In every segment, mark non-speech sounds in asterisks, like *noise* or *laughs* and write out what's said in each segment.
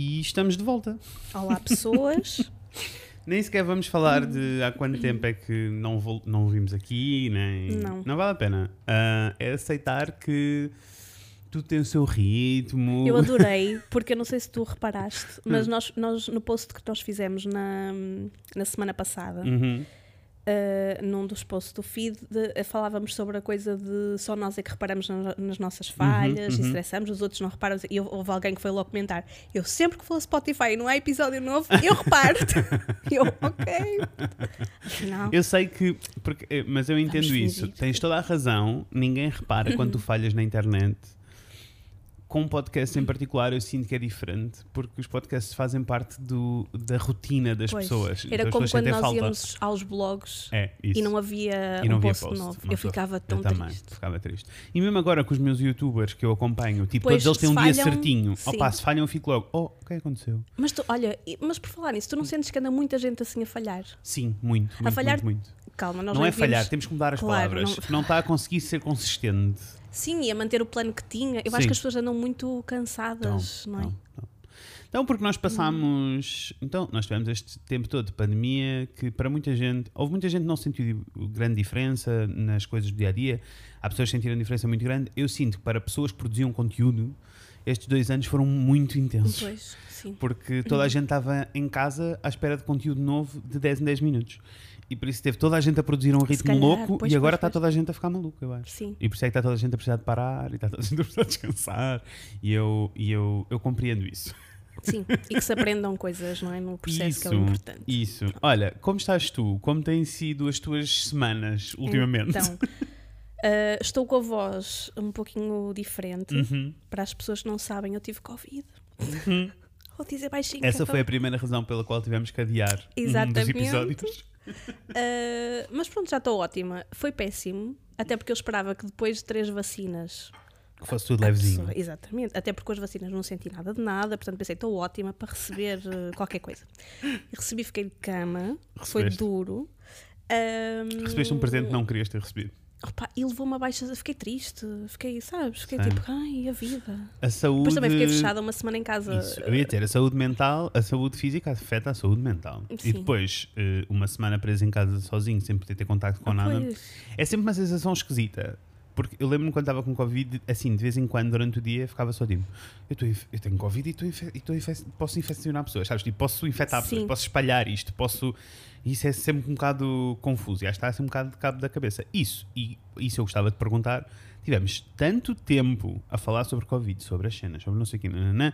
E estamos de volta. Olá, pessoas. *laughs* Nem sequer vamos falar de há quanto tempo é que não, não vimos aqui, nem. Não. vale a pena. Ah, é aceitar que tudo tem o seu ritmo. Eu *laughs* adorei, porque eu não sei se tu reparaste, mas Hum. nós, nós no post que nós fizemos na, na semana passada, Uhum. Uh, num dos posts do feed, de- eh, falávamos sobre a coisa de só nós é que reparamos na- nas nossas falhas e uhum. estressamos, os outros não reparam. E houve- alguém que foi logo comentar: Eu sempre que for Spotify e não há episódio novo, eu reparo. E *laughs* eu, ok. Afinal, Eu sei que. Porque, eh, mas eu entendo isso. Tens toda a razão. Ninguém repara quando tu falhas na internet. Com um podcast em particular, eu sinto que é diferente, porque os podcasts fazem parte do, da rotina das pois, pessoas. era Então como quando nós falta. íamos aos blogs É, e não havia E não um post, post. novo. Eu ficava tão eu também, triste. ficava triste. E mesmo agora com os meus youtubers que eu acompanho, tipo, Pois, todos eles têm um se dia falham, certinho. sim. Opa, se falham, eu fico logo. Oh, o que é aconteceu? Mas tu, olha, mas por falar nisso, tu não sentes que anda muita gente assim a falhar? Sim, muito. muito falhar, muito, muito. Calma, nós Não é falhar, vimos- temos que mudar as Claro, palavras. não- Não está a conseguir ser consistente. Sim, e a manter o plano que tinha. Eu Sim. acho que as pessoas andam muito Então, cansadas, não é? não, não. Então, porque nós passámos. Então, nós tivemos este tempo todo de pandemia que, para muita gente, houve muita gente que não sentiu grande diferença nas coisas do dia a dia. Há pessoas que sentiram diferença muito grande. Eu sinto que, para pessoas que produziam conteúdo, estes dois anos foram muito intensos. Pois, sim. Porque toda a *laughs* gente estava em casa à espera de conteúdo novo de 10 em 10 minutos. E por isso teve toda a gente a produzir um ritmo calhar, louco pois, e agora está toda a gente a ficar maluca, eu acho. Sim. E por isso é que está toda a gente a precisar de parar e está toda a gente a precisar de descansar. E eu, e eu, eu compreendo isso. Sim, e que se aprendam coisas, não é? No processo que é o Isso, importante. Isso. Olha, como estás tu? Como têm sido as tuas semanas ultimamente? Então, ah, estou com a voz um pouquinho diferente. Uhum. Para as pessoas que não sabem, eu tive Covid. Vou dizer baixinho. Essa que foi a primeira razão pela qual tivemos que adiar um dos Exatamente. episódios. Uh, mas pronto, já estou ótima. Foi péssimo, até porque eu esperava que depois de três vacinas. Que fosse tudo levezinho. pessoa- exatamente, até porque com as vacinas não senti nada de nada, portanto pensei, estou ótima para receber uh, qualquer coisa. Recebi, fiquei de cama, foi Recebeste. duro. Um, Recebeste um presente que não querias ter recebido. Opa, e levou-me a baixa, fiquei triste, fiquei, sabes? Fiquei Sim. tipo, ai, a vida. A saúde. Depois também fiquei fechada uma semana em casa. Isso, eu ia ter a saúde mental, a saúde física afeta a saúde mental. E Sim. depois, eh, uma semana presa em casa sozinho, sem poder ter contacto com Ah, nada, pois. é sempre uma sensação esquisita. Porque eu lembro-me quando estava com Covid, assim, de vez em quando, durante o dia, ficava só tipo: eu, tô eu tenho Covid e, tô e tô posso infeccionar pessoas, sabes? Tipo, posso infectar pessoas, Sim. posso espalhar isto, posso. Isso é sempre um bocado confuso e acho que está assim um bocado de cabo da cabeça. Isso, e isso eu gostava de perguntar. Tivemos tanto tempo a falar sobre Covid, sobre as cenas, sobre não sei o quê, nananã.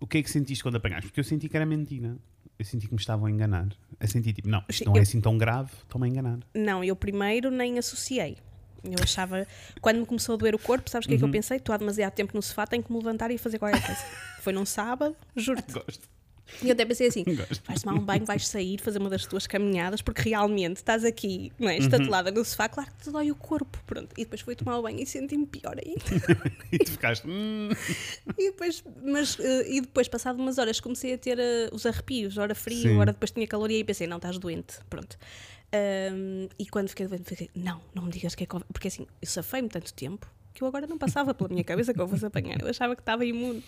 o que é que sentiste quando apanhaste? Porque eu senti que era mentira. Eu senti que me estavam a enganar. Eu senti tipo, não, isto não é eu- assim tão grave, estão-me a enganar. Não, eu primeiro nem associei. Eu achava, quando me começou a doer o corpo, sabes o que é que eu pensei? Estou há demasiado tempo no sofá, tenho que me levantar e fazer qualquer coisa. *laughs* Foi num sábado, juro-te. Gosto. E eu até pensei assim: *laughs* vais tomar um banho, vais sair, fazer uma das tuas caminhadas, porque realmente estás aqui, não é? Uhum. Estatelada no sofá, claro que te dói o corpo. Pronto. E depois fui tomar o banho e senti-me pior ainda. *laughs* e tu ficaste. "Hum." E depois, mas, eh, e depois, passado umas horas, comecei a ter eh, os arrepios, hora frio, Sim. hora depois tinha calor, e aí pensei: não, estás doente. Pronto. Ahm, e quando fiquei doente, fiquei: não, não me digas que é Covid. Porque assim, eu safei-me tanto tempo que eu agora não passava pela minha cabeça que eu fosse apanhar. Eu achava que estava imune.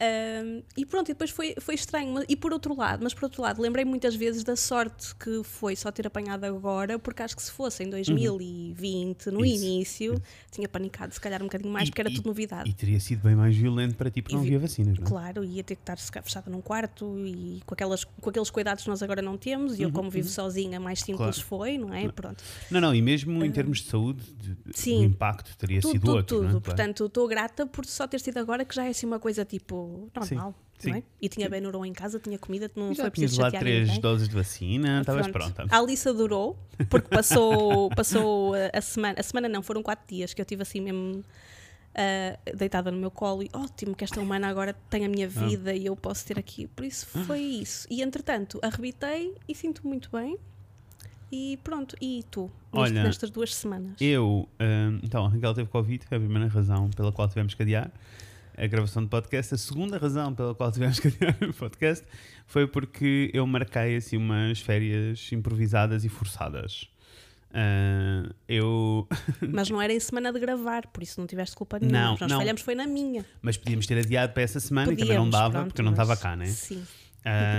Ahm, e pronto, e depois foi, foi estranho. E por outro lado, mas por outro lado, lembrei muitas vezes da sorte que foi só ter apanhado agora, porque acho que se fosse em 2020, no Uhum. Isso, início, tinha panicado se calhar um bocadinho mais, E- porque era e- tudo novidade. E teria sido bem mais violento para ti, porque E não vi- havia vacinas, não é? Claro, ia ter que estar fechada num quarto e com, aquelas, com aqueles cuidados que nós agora não temos. E eu, como vivo sozinha, mais simples Uhum, Claro. foi, não é? Pronto. Não, não, e mesmo em termos de saúde, de- o impacto teria Tudo, sido tudo, outro. tudo. não é? Portanto, estou grata por só ter sido agora, que já é assim uma coisa tipo normal, sim, não é? E tinha Benuron em casa, tinha comida, não já foi preciso lá três ninguém. doses de vacina, estavas Pronto. pronta. A Alice adorou, porque passou, *laughs* passou a- a semana, a semana não, foram quatro dias que eu tive assim mesmo ah, deitada no meu colo e ótimo que esta humana agora tem a minha Ah. vida e eu posso ter aqui. Por isso foi isso. E entretanto, arrebitei e sinto muito bem. E pronto, e tu, Olha, nestas duas semanas? Eu, hum, então, a Raquel teve Covid, foi a primeira razão pela qual tivemos que adiar a gravação de podcast. A segunda razão pela qual tivemos que adiar o podcast foi porque eu marquei assim umas férias improvisadas e forçadas. Ah, eu. *laughs* Mas não era em semana de gravar, por isso não tiveste culpa nenhuma. Não, Nós não. falhamos foi na minha. Mas podíamos ter adiado para essa semana e também não Podíamos, dava pronto, porque eu não estava cá, né? Sim.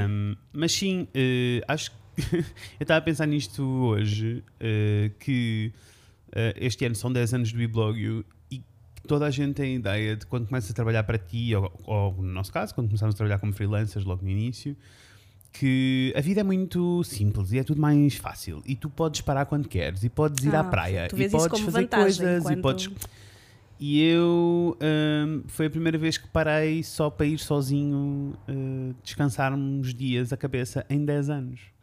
Um, mas sim, eh, acho que *laughs* eu estava a pensar nisto hoje, eh, que eh, este ano são 10 anos do Biblogio toda a gente tem a ideia de quando começa a trabalhar para ti, ou, ou no nosso caso, quando começamos a trabalhar como freelancers logo no início, que a vida é muito simples e é tudo mais fácil e tu podes parar quando queres e podes ir à Ah, praia tu e podes fazer coisas e podes e eu hum, foi a primeira vez que parei só para ir sozinho uh, descansar uns dias a cabeça em 10 anos.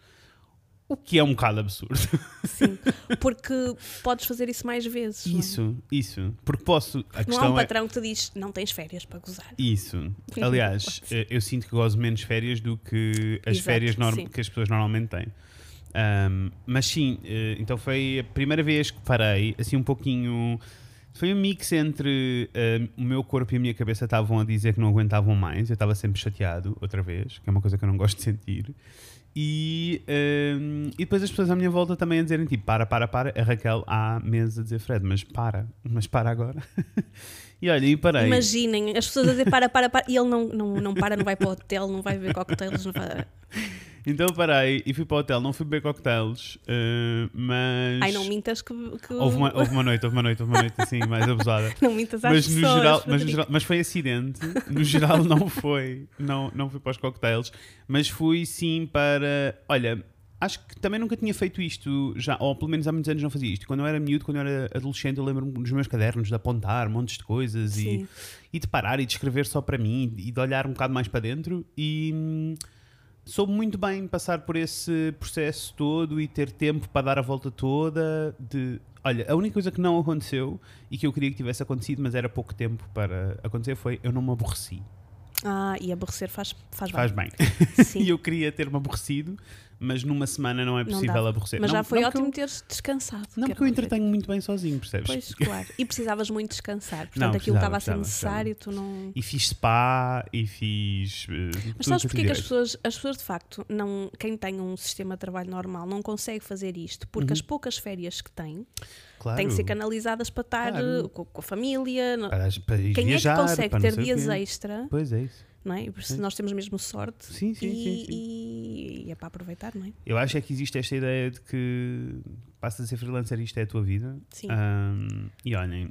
O que é um bocado absurdo. Sim, *laughs* porque podes fazer isso mais vezes. é? Isso, isso. Porque posso. A Não há um é. patrão que te diz não tens férias para gozar. Isso. *laughs* Aliás, eh, eu sinto que gozo menos férias do que as Exato, férias norm- que as pessoas normalmente têm. Ahm, mas sim, eh, então foi a primeira vez que parei, assim um pouquinho. Foi um mix entre eh, o meu corpo e a minha cabeça estavam a dizer que não aguentavam mais. Eu estava sempre chateado, outra vez, que é uma coisa que eu não gosto de sentir. E, ahm, e depois as pessoas à minha volta também a dizerem tipo, para, para, para. A Raquel há meses a dizer, Fred, mas para, mas para agora. *laughs* e olha, e parei. Imaginem, as pessoas a dizer para, para, para, e ele não, não, não para, não vai para o hotel, não vai beber cocktails, não vai. Então parei e fui para o hotel, não fui beber cocktails, eh, mas. Ai, não mintas que. que- Houve uma, houve uma noite, houve uma noite, houve uma noite assim, mais abusada. *laughs* Não mintas às Mas no, pessoas. geral, mas, no geral, mas foi acidente. No geral *laughs* não foi. Não, não fui para os cocktails. Mas fui sim para. Olha, acho que também nunca tinha feito isto, já, ou pelo menos há muitos anos não fazia isto. Quando eu era miúdo, quando eu era adolescente, eu lembro-me dos meus cadernos de apontar montes de coisas e, e de parar e de escrever só para mim e de olhar um bocado mais para dentro. E hum, soube muito bem passar por esse processo todo e ter tempo para dar a volta toda. De, olha, a única coisa que não aconteceu e que eu queria que tivesse acontecido, mas era pouco tempo para acontecer, foi eu não me aborreci. Ah, e aborrecer faz, faz bem. Faz bem. *laughs* E eu queria ter-me aborrecido, mas numa semana não é Não possível dava. aborrecer. Mas Não- já foi não ótimo eu- teres descansado. Não, que porque eu entretenho muito bem sozinho, percebes? Pois, *laughs* claro. E precisavas muito descansar. Portanto, Não, aquilo estava a ser precisava, necessário, tu não. E fiz spa e fiz. tudo Mas sabes porquê que as tivesse. pessoas, as pessoas de facto, não, quem tem um sistema de trabalho normal não consegue fazer isto? Porque Uhum. as poucas férias que têm Claro. têm que ser canalizadas para estar Claro. eh, com, a família. não- Para, para Quem viajar, é que consegue não ter dias extra, Pois é isso. Não é? E Sim. nós temos mesmo sorte Sim, sim, e, sim, e- e é para aproveitar, não é? Eu acho é que existe esta ideia de que passas a ser freelancer e isto é a tua vida. Sim. Ahm, e olhem,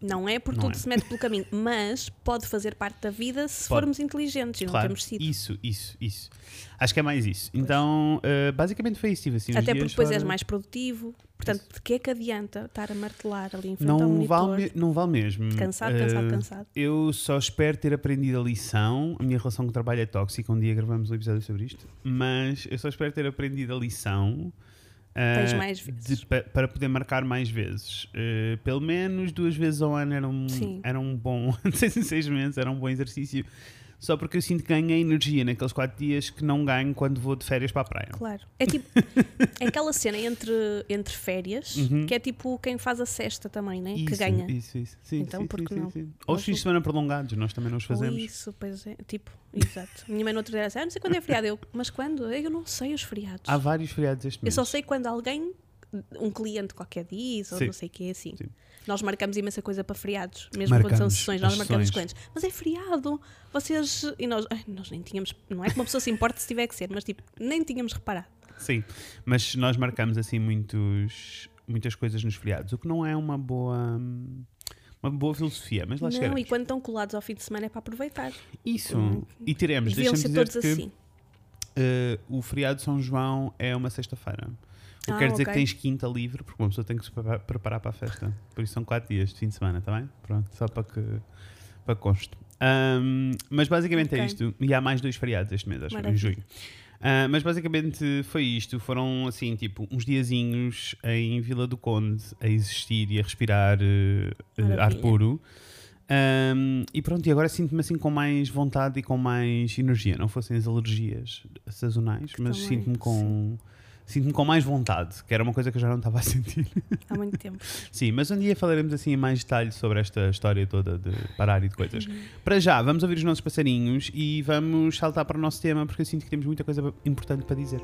Não é por Não tudo é. se mete pelo caminho, *laughs* mas pode fazer parte da vida se Pode. formos inteligentes e não claro, temos sido. isso, isso, isso. Acho que é mais isso. Então, ah, basicamente foi isso. Tive assim Até porque depois és fora. mais produtivo. Portanto, de que é que adianta estar a martelar ali em frente ao Não monitor? vale, não vale mesmo. Cansado, cansado, Ah, cansado. Eu só espero ter aprendido a lição. A minha relação com o trabalho é tóxica. Um dia gravamos um episódio sobre isto. Mas eu só espero ter aprendido a lição. Tens mais vezes. de- pa- para poder marcar mais vezes. Ah, pelo menos duas vezes ao ano era um, Sim. era um bom. *laughs* seis meses era um bom exercício. Só porque eu sinto que ganhei energia naqueles quatro dias que não ganho quando vou de férias para a praia. Claro. É tipo *laughs* é aquela cena entre, entre férias Uhum. que é tipo quem faz a cesta também, né? que Isso, ganha. Isso, isso. Sim, Então, sim, por que sim, não? sim. Ou os fins de semana prolongados, nós também não os fazemos. Isso, pois é. Tipo, exato. Minha mãe no outro dia disse, ah, não sei quando é feriado. Eu, mas quando? Eu não sei os feriados. Há vários feriados este Eu mês. só sei quando alguém, um cliente qualquer diz, ou Sim. não sei o que, assim. Sim. Nós marcamos imensa coisa para feriados, mesmo quando são Marcamos sessões, nós marcamos os sessões. clientes. Mas é feriado, vocês. E nós, ai, nós nem tínhamos. Não é que uma pessoa se importe se tiver que ser, mas tipo, nem tínhamos reparado. Sim, mas nós marcamos assim muitos, muitas coisas nos feriados, o que não é uma boa uma boa filosofia, mas lá não, chegaremos. e quando estão colados ao fim de semana é para aproveitar. Isso, e teremos, deixa-me ser dizer todos que assim. eh, o feriado de São João é uma sexta-feira. Que Ah, quer dizer ok. que tens quinta livre, porque uma pessoa tem que se preparar, para a festa. Por isso são quatro dias de fim de semana, está bem? Pronto, só para que, para que conste. Ahm, mas basicamente é Ok. isto. E há mais dois feriados este mês, acho, em Maravilha. junho. Ah, mas basicamente foi isto. Foram assim, tipo, uns diazinhos em Vila do Conde a existir e a respirar eh, ar puro. Ahm, e pronto, e agora sinto-me assim com mais vontade e com mais energia. Não fossem as alergias sazonais, mas também, sinto-me com. Sinto-me com mais vontade, que era uma coisa que eu já não estava a sentir. Há muito tempo. *laughs* Sim, mas um dia falaremos assim em mais detalhe sobre esta história toda de parar e de coisas. Uhum. Para já, vamos ouvir os nossos passarinhos e vamos saltar para o nosso tema, porque eu sinto que temos muita coisa importante para dizer.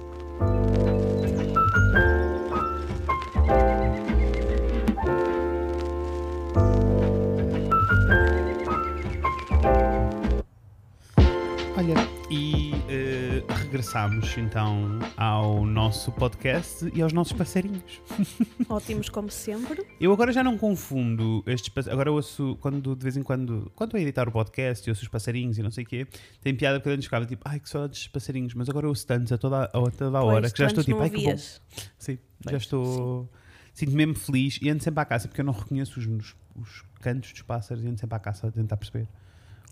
E eh, regressamos então ao nosso podcast e aos nossos passarinhos. *laughs* Ótimos como sempre. Eu agora já não confundo estes pass- Agora ouço, quando de vez em quando, quando estou a editar o podcast e ouço os passarinhos e não sei o quê, tem piada porque antes ficava tipo, ai que saudades dos passarinhos, mas agora ouço tantos a toda, a toda a hora Pois, que já estou tipo, ai que bom. Sim, já Pois, estou. Sinto mesmo feliz e ando sempre à caça porque eu não reconheço os, os, os cantos dos pássaros e ando sempre à caça a tentar perceber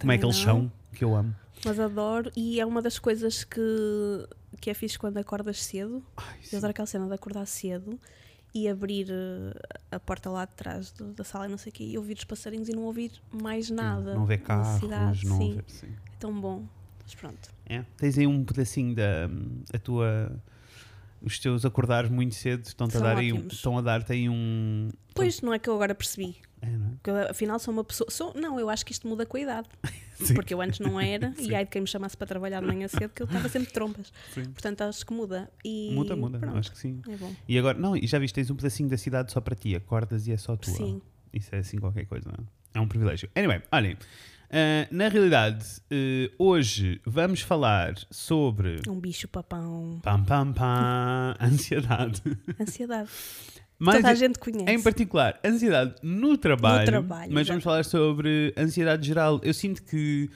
como é que eles não. são, que eu amo. Mas adoro e é uma das coisas que, que é fixe quando acordas cedo. Ai, Eu adoro aquela cena de acordar cedo e abrir eh, a porta lá de trás do- da sala e não sei o quê e ouvir os passarinhos e não ouvir mais nada. Não ver na carros, cidade, não sim. ver. Sim. É tão bom. Mas pronto. É. Tens aí um pedacinho da a tua. Os teus acordares muito cedo estão-te a dar aí um- estão a dar-te aí um. Pois, não é que eu agora percebi. É, não é? Que eu, afinal sou uma pessoa. Sou, não, eu acho que isto muda com a idade. *laughs* Porque eu antes não era Sim. e aí de quem me chamasse para trabalhar de manhã cedo que eu estava sempre de trompas. Sim. Portanto, acho que muda. E Muda, muda, pronto, acho que sim. É bom. E agora, não, e já viste, tens um pedacinho da cidade só para ti, acordas e é só tua. Sim. Isso é assim qualquer coisa, não é? É um privilégio. Anyway, olhem, ah, na realidade, eh, hoje vamos falar sobre. Um bicho papão. Pam, pam, pam, *laughs* ansiedade. Ansiedade. Mas Toda a gente conhece. em particular, ansiedade no trabalho. trabalho, mas vamos falar sobre ansiedade geral. Eu sinto que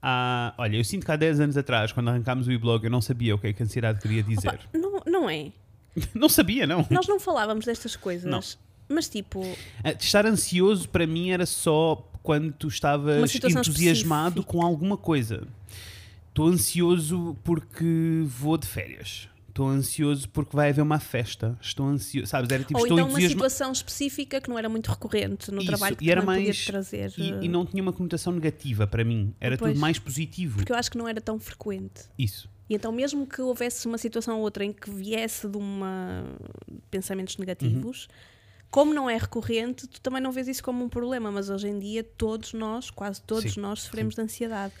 há. Olha, eu sinto que há 10 anos atrás, quando arrancámos o e-blog, eu não sabia o que é que ansiedade queria dizer. Opa, não, não é. *laughs* Não sabia, não. Nós não falávamos destas coisas. Não. Mas tipo, Ah, Estar ansioso para mim era só quando tu estavas entusiasmado específica. com alguma coisa. Estou ansioso porque vou de férias. Estou ansioso porque vai haver uma festa. Estou ansioso, sabes? Era tipo, ou estou então uma situação específica que não era muito recorrente no Isso, trabalho que e era mais- podia trazer. E, eh, e não tinha uma conotação negativa para mim. Era Pois. tudo mais positivo. Porque eu acho que não era tão frequente. Isso. E então, mesmo que houvesse uma situação ou outra em que viesse de uma pensamentos negativos, Uhum. Como não é recorrente, tu também não vês isso como um problema. Mas hoje em dia, todos nós, quase todos Sim, nós, sofremos de ansiedade.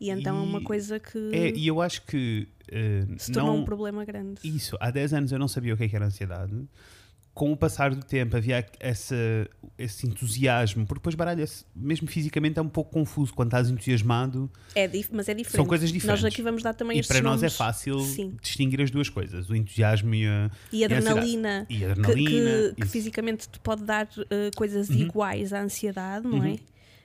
E então é uma E- coisa que É, e eu acho que. eh, se tornou não, um problema grande. Isso, há 10 anos eu não sabia o que, é que era ansiedade. Com o passar do tempo havia essa, esse entusiasmo, porque depois baralha-se, mesmo fisicamente é um pouco confuso quando estás entusiasmado É mas é diferente. São coisas diferentes. Nós aqui vamos dar também e para nós é fácil Sim. distinguir as duas coisas, o entusiasmo e a, E a adrenalina. e a que, adrenalina. que- que isso. fisicamente te pode dar eh, coisas Uhum. iguais à ansiedade, não Uhum. é?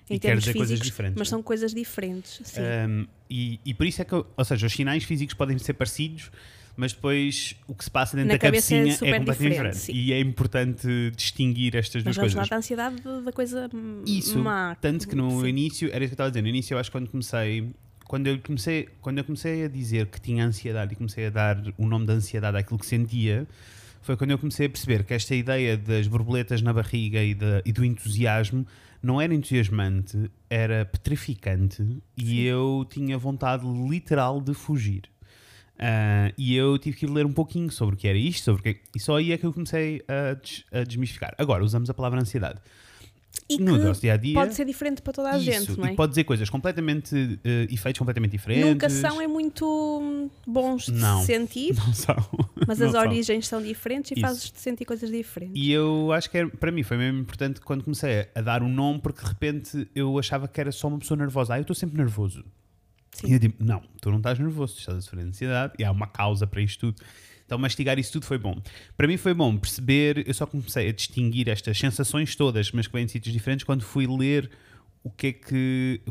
E quer dizer coisas diferentes, mas é? são coisas diferentes. Sim. Um, e, e por isso é que, ou seja, os sinais físicos podem ser parecidos, mas depois o que se passa dentro Na da é cabecinha é, super completamente diferente, diferente. sim. E é importante distinguir estas mas duas coisas. falar da ansiedade da- coisa Isso, má. Tanto que no Sim. início, era isso que eu estava a dizer, no início eu acho que quando comecei, quando eu comecei, quando eu comecei a dizer que tinha ansiedade e comecei a dar o nome da ansiedade àquilo que sentia, foi quando eu comecei a perceber que esta ideia das borboletas na barriga e, da- e do entusiasmo não era entusiasmante, era petrificante e eu tinha vontade literal de fugir. Ah, e eu tive que ir ler um pouquinho sobre o que era isto, sobre o que, e só aí é que eu comecei a, des- a desmistificar. Agora, usamos a palavra ansiedade E no que nosso dia a dia. pode ser diferente para toda a Isso, gente, não é? E pode dizer coisas completamente. eh, efeitos completamente diferentes. Nunca são é muito hum, bons de Não. se sentir, Não são. *laughs* mas Não as são. origens são diferentes e fazes-te sentir coisas diferentes. E eu acho que era- para mim foi mesmo importante quando comecei a dar um nome, porque de repente eu achava que era só uma pessoa nervosa. Ah, eu estou sempre nervoso. Sim. E eu digo: não, tu não estás nervoso, tu estás a sofrer de ansiedade e há uma causa para isto tudo. Então, mastigar isso tudo foi bom. Para mim foi bom perceber, eu só comecei a distinguir estas sensações todas, mas que vêm de sítios diferentes, quando fui ler o que é que.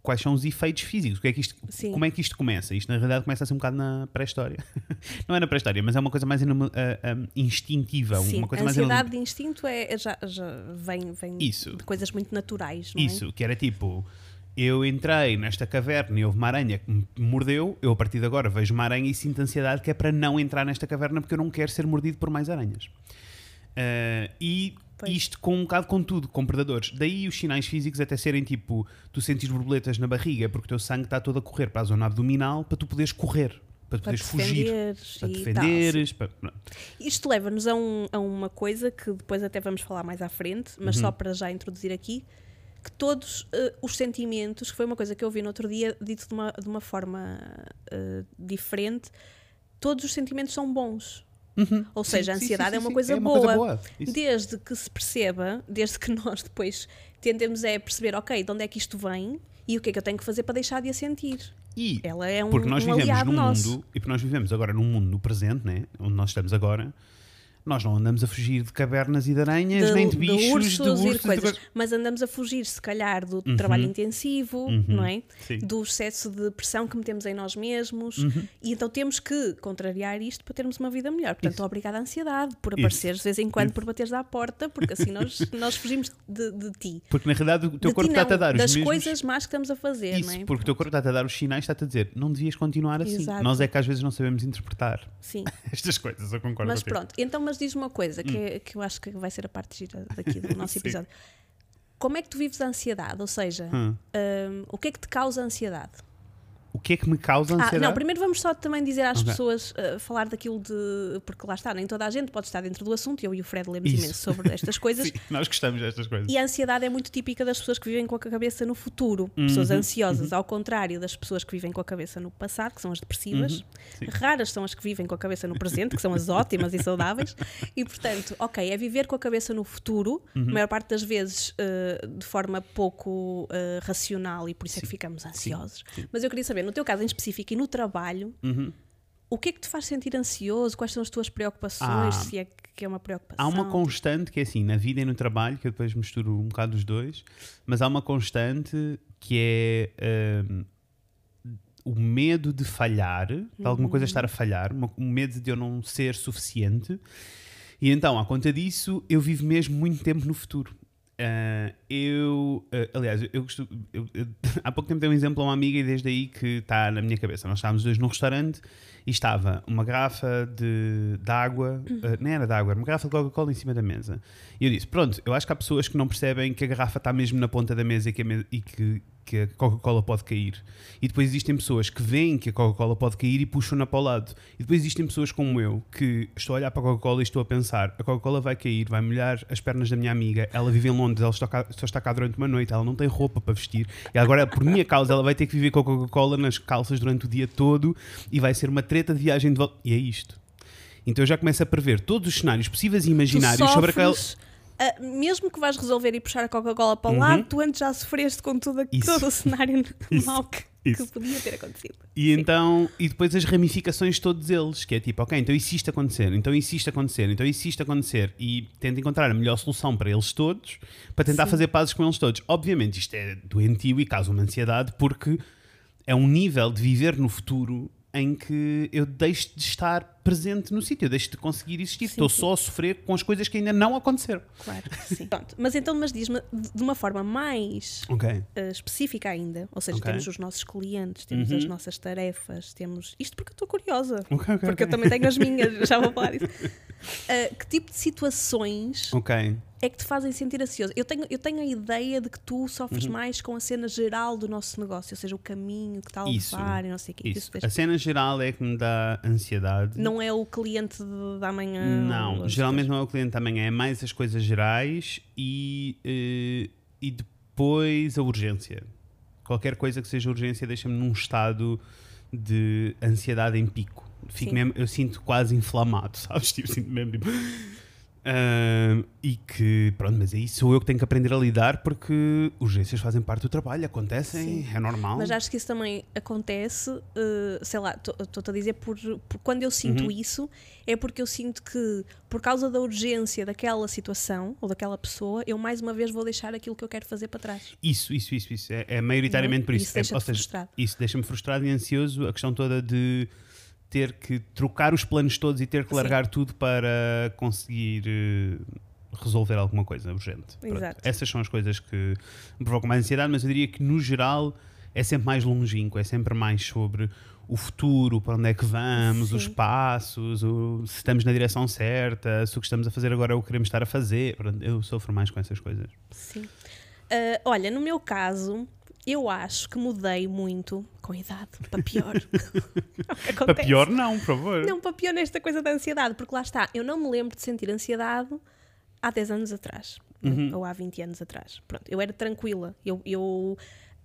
Quais são os efeitos físicos? O que é que isto, Sim. como é que isto começa? Isto na realidade começa a ser um bocado na pré-história. *laughs* não é na pré-história, mas é uma coisa mais anima- ah, ah, instintiva. Sim, uma coisa a mais ansiedade de instinto é, já, já vem, vem Isso. de coisas muito naturais, não é? Isso, que era tipo, eu entrei nesta caverna e houve uma aranha que me mordeu, eu a partir de agora vejo uma aranha e sinto ansiedade que é para não entrar nesta caverna porque eu não quero ser mordido por mais aranhas. Ah, e Pois. isto com um bocado com tudo, com predadores. Daí os sinais físicos até serem tipo, tu sentes borboletas na barriga porque o teu sangue está todo a correr para a zona abdominal para tu poderes correr, para tu poderes fugir. Para defenderes, para-. Isto leva-nos a, um- a uma coisa que depois até vamos falar mais à frente, mas Uhum. só para já introduzir aqui, que todos eh, os sentimentos, que foi uma coisa que eu vi no outro dia, dito de uma, de uma forma eh, diferente, todos os sentimentos são bons. Ou seja, a Sim, sim, ansiedade sim, é uma, sim, coisa, é uma boa. coisa boa. Isso. Desde que se perceba, desde que *laughs* nós depois tentemos é perceber, ok, de onde é que isto vem e o que é que eu tenho que fazer para deixar de a sentir. E Ela é um, porque nós um vivemos aliado num nosso. mundo, e porque nós vivemos agora num mundo no presente, né? onde nós estamos agora, nós não andamos a fugir de cavernas e de aranhas, nem de bichos, de ursos, ursos de e de coisas. coisas. Mas andamos a fugir, se calhar, do Uhum. trabalho intensivo, não é? Sim. Do excesso de pressão que metemos em nós mesmos. Uhum. E então temos que contrariar isto para termos uma vida melhor. Portanto, Isso. obrigada à ansiedade por apareceres de vez em quando, Isso. por bateres à porta, porque assim nós, *laughs* nós fugimos de, de ti. Porque na realidade o teu de corpo está-te a dar os das mesmos... coisas más que estamos a fazer, Isso, não é? porque o teu corpo está-te a dar os sinais, está-te a dizer, não devias continuar assim. Exato. Nós é que às vezes não sabemos interpretar Sim. *laughs* estas coisas, eu concordo Mas contigo. pronto, então, mas diz uma coisa que, é- que eu acho que vai ser a parte gira daqui do *laughs* nosso episódio. Como é que tu vives a ansiedade? Ou seja, Hum. hum, o que é que te causa ansiedade? O que é que me causa Ah, ansiedade? não, primeiro vamos só também dizer às Ok. pessoas, uh, falar daquilo de. Porque lá está, nem toda a gente pode estar dentro do assunto, eu e o Fred lemos Isso. imenso sobre estas *laughs* coisas. Sim, nós gostamos destas coisas. E a ansiedade é muito típica das pessoas que vivem com a cabeça no futuro. Pessoas Uhum, ansiosas, ao contrário das pessoas que vivem com a cabeça no passado, que são as depressivas. Uhum, sim. Raras são as que vivem com a cabeça no presente, que são as ótimas e saudáveis. E portanto, ok, é viver com a cabeça no futuro, Uhum. a maior parte das vezes uh, de forma pouco uh, racional e por isso é que Sim, ficamos ansiosos. sim. Mas eu queria saber, no teu caso em específico e no trabalho, Uhum. o que é que te faz sentir ansioso? Quais são as tuas preocupações? Ah. se é que é uma preocupação? Há uma constante que é assim, na vida e no trabalho, que eu depois misturo um bocado os dois, mas há uma constante que é hum, o medo de falhar, de alguma coisa estar a falhar, o medo de eu não ser suficiente. E então, à conta disso, eu vivo mesmo muito tempo no futuro. Ah, eu, ah, aliás, eu, gosto, eu- eu- *laughs* há pouco tempo dei um exemplo a uma amiga e desde aí que está na minha cabeça. Nós estávamos dois num restaurante e estava uma garrafa de, de água, ah, não era de água, era uma garrafa de Coca-Cola em cima da mesa. E eu disse: Pronto, eu acho que há pessoas que não percebem que a garrafa está mesmo na ponta da mesa e que a, me- e que, que a Coca-Cola pode cair. E depois existem pessoas que veem que a Coca-Cola pode cair e puxam-na para o lado. E depois existem pessoas como eu que estou a olhar para a Coca-Cola e estou a pensar: a Coca-Cola vai cair, vai molhar as pernas da minha amiga. Ela vive em Londres, ela só, cá- só está cá durante uma noite, ela não tem roupa para vestir. E agora, por minha causa, ela vai ter que viver com a Coca-Cola nas calças durante o dia todo e vai ser uma de viagem de volta. E é isto. Então eu já começo a prever todos os cenários possíveis e imaginários sobre aquela. ah, mesmo que vais resolver e puxar a Coca-Cola para o Uhum. lado, tu antes já sofreste com tudo, a- todo o cenário *laughs* Isso. mau que, que podia ter acontecido. E então, e depois as ramificações de todos eles, que é tipo, ok, então e se isto acontecer, então e se isto acontecer, então e se isto acontecer, e tenta encontrar a melhor solução para eles todos, para tentar Sim. fazer pazes com eles todos. Obviamente isto é doentio e causa uma ansiedade, porque é um nível de viver no futuro em que eu deixo de estar presente no sítio, eu deixo de conseguir existir, estou só a sofrer com as coisas que ainda não aconteceram. Claro, *laughs* sim. Pronto, mas então, mas diz-me de uma forma mais Ok. ah, específica ainda, ou seja, Ok. temos os nossos clientes, temos Uhum. as nossas tarefas, temos. Isto porque eu estou curiosa. Ok, ok, Porque eu também tenho as minhas, *laughs* já vou falar disso. Ah, que tipo de situações é que te fazem sentir ansioso? Eu tenho, eu tenho a ideia de que tu Uhum. sofres mais com a cena geral do nosso negócio, ou seja, o caminho que está a levar e não sei o quê. Isso. Isso A cena geral é que me dá ansiedade. Não é o cliente da manhã. Não, geralmente não é o cliente também, é mais as coisas gerais e, eh, e depois a urgência. Qualquer coisa que seja urgência deixa-me num estado de ansiedade em pico. Fico mesmo, eu sinto quase inflamado, *laughs* sabes? Tipo, sinto mesmo tipo. E que, pronto, mas aí sou eu que tenho que aprender a lidar porque urgências fazem parte do trabalho, acontecem, é normal. Mas acho que isso também acontece, eh, sei lá, estou-te a dizer, por, por quando eu sinto Uhum. isso, é porque eu sinto que, por causa da urgência daquela situação ou daquela pessoa, eu mais uma vez vou deixar aquilo que eu quero fazer para trás. Isso, isso, isso, isso. É, é maioritariamente por E isso. isso É- seja, frustrado. Isso deixa-me frustrado e ansioso. A questão toda de ter que trocar os planos todos e ter que Sim. largar tudo para conseguir eh, resolver alguma coisa urgente. Essas são as coisas que me provocam mais ansiedade, mas eu diria que no geral é sempre mais longínquo, é sempre mais sobre o futuro, para onde é que vamos, os Sim. passos, o- se estamos na direção certa, se o que estamos a fazer agora é o que queremos estar a fazer. Eu sofro mais com essas coisas. Sim. Ah, olha, no meu caso, eu acho que mudei muito com a idade, para pior. *laughs* É Para pior, não, por favor. Não, para pior nesta coisa da ansiedade, porque lá está, eu não me lembro de sentir ansiedade há 10 anos atrás, Uhum. ou há 20 anos atrás. Pronto, eu era tranquila, eu, eu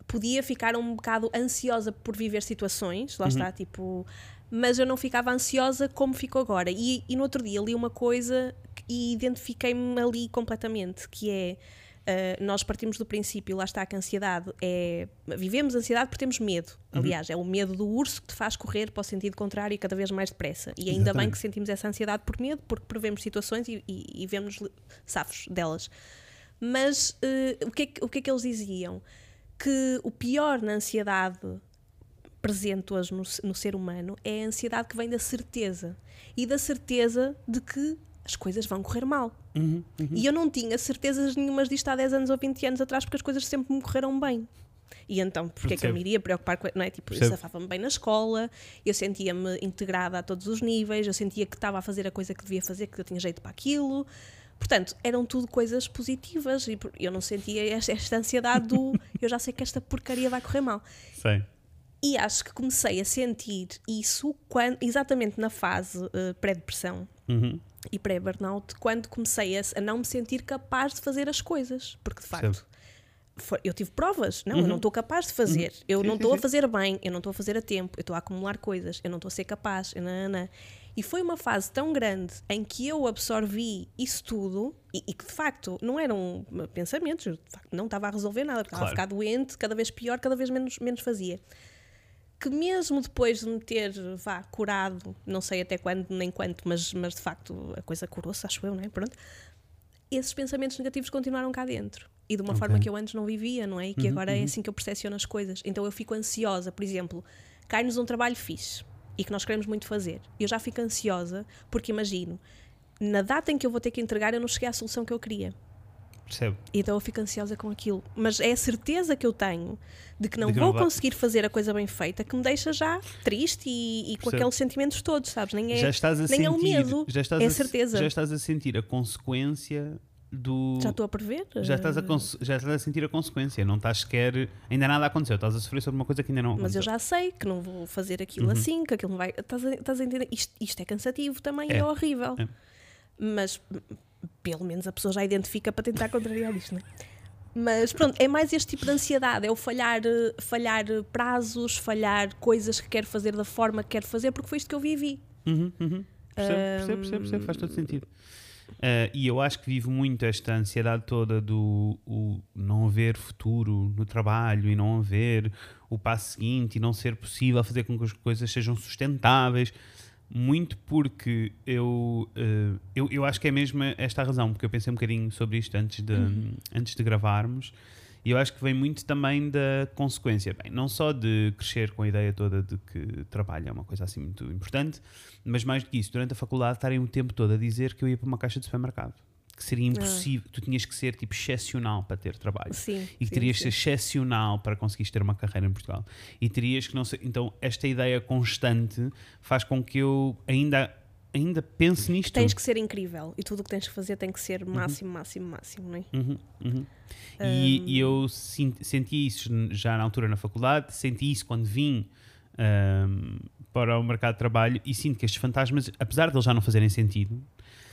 podia ficar um bocado ansiosa por viver situações, Uhum. lá está, tipo, mas eu não ficava ansiosa como fico agora. E, e no outro dia li uma coisa e identifiquei-me ali completamente, que é Uh, nós partimos do princípio, lá está que a ansiedade é. Vivemos ansiedade porque temos medo. Uhum. Aliás, é o medo do urso que te faz correr para o sentido contrário e cada vez mais depressa. E ainda Exatamente. bem que sentimos essa ansiedade por medo, porque prevemos situações e, e, e vemos safos delas. Mas uh, o, que é que, o que é que eles diziam? Que o pior na ansiedade presente hoje no, no ser humano é a ansiedade que vem da certeza. E da certeza de que as coisas vão correr mal. Uhum, uhum. E eu não tinha certezas nenhumas disto há 10 anos ou 20 anos atrás porque as coisas sempre me correram bem. E então, porque é que eu me iria preocupar com. Não é? Tipo, eu safava-me bem na escola, eu sentia-me integrada a todos os níveis, eu sentia que estava a fazer a coisa que devia fazer, que eu tinha jeito para aquilo. Portanto, eram tudo coisas positivas e eu não sentia esta, esta ansiedade do *laughs* eu já sei que esta porcaria vai correr mal. Sei. E acho que comecei a sentir isso quando, exatamente na fase uh, pré-depressão Uhum. E pré-burnout, quando comecei a, a, não me sentir capaz de fazer as coisas. Porque de facto. Eu tive provas, não, uhum. eu não estou capaz de fazer, uhum. eu sim, não estou a fazer bem, eu não estou a fazer a tempo, eu estou a acumular coisas, eu não estou a ser capaz, não. E foi uma fase tão grande em que eu absorvi isso tudo e, que de facto não eram pensamentos, de facto não estava a resolver nada, estava claro. a ficar doente, cada vez pior, cada vez menos, menos fazia. Que mesmo depois de me ter, vá, curado, não sei até quando nem quanto, mas, mas de facto a coisa curou-se, acho eu, não é? Pronto. Esses pensamentos negativos continuaram cá dentro. E de uma okay. forma que eu antes não vivia, não é? E que uhum, agora uhum. é assim que eu percepciono as coisas. Então eu fico ansiosa, por exemplo, cai-nos um trabalho fixe e que nós queremos muito fazer. Eu já fico ansiosa porque imagino, na data em que eu vou ter que entregar, eu não cheguei à solução que eu queria. Percebo. Então eu fico ansiosa com aquilo. Mas é a certeza que eu tenho de que não de que vou não conseguir fazer a coisa bem feita que me deixa já triste e, e com aqueles sentimentos todos, sabes? Nem é, já estás a nem sentir, é o medo, já estás é a, a certeza. Já estás a sentir a consequência do. Já estou a prever? Já estás a, já estás a sentir a consequência, não estás sequer. Ainda nada aconteceu, estás a sofrer sobre uma coisa que ainda não aconteceu. Mas eu já sei que não vou fazer aquilo uhum. assim, que aquilo não vai. Estás a, estás a entender? Isto, isto é cansativo também, é, é horrível. É. Mas pelo menos a pessoa já identifica para tentar contrariar isto, não é? Mas pronto, é mais este tipo de ansiedade, é o falhar, falhar prazos, falhar coisas que quero fazer da forma que quero fazer, porque foi isto que eu vivi. Uhum, uhum. Percebo, percebo, percebo, percebo, faz todo sentido. Uh, e eu acho que vivo muito esta ansiedade toda do não haver futuro no trabalho e não haver o passo seguinte e não ser possível fazer com que as coisas sejam sustentáveis muito porque eu, uh, eu, eu acho que é mesmo esta a razão, porque eu pensei um bocadinho sobre isto antes de, uhum. antes de gravarmos, e eu acho que vem muito também da consequência, bem, não só de crescer com a ideia toda de que trabalho é uma coisa assim muito importante, mas mais do que isso, durante a faculdade estarem o tempo todo a dizer que eu ia para uma caixa de supermercado que seria impossível. Ah. Tu tinhas que ser tipo excepcional para ter trabalho. Sim, e que terias sim. que ser excepcional para conseguires ter uma carreira em Portugal. E terias que não ser. Então, esta ideia constante faz com que eu ainda. Ainda pense nisto. Tens que ser incrível e tudo o que tens que fazer tem que ser máximo, uhum. máximo, máximo, não é? Uhum, uhum. Um... E, e, eu senti isso já na altura na faculdade, senti isso quando vim um, para o mercado de trabalho e sinto que estes fantasmas, apesar de eles já não fazerem sentido,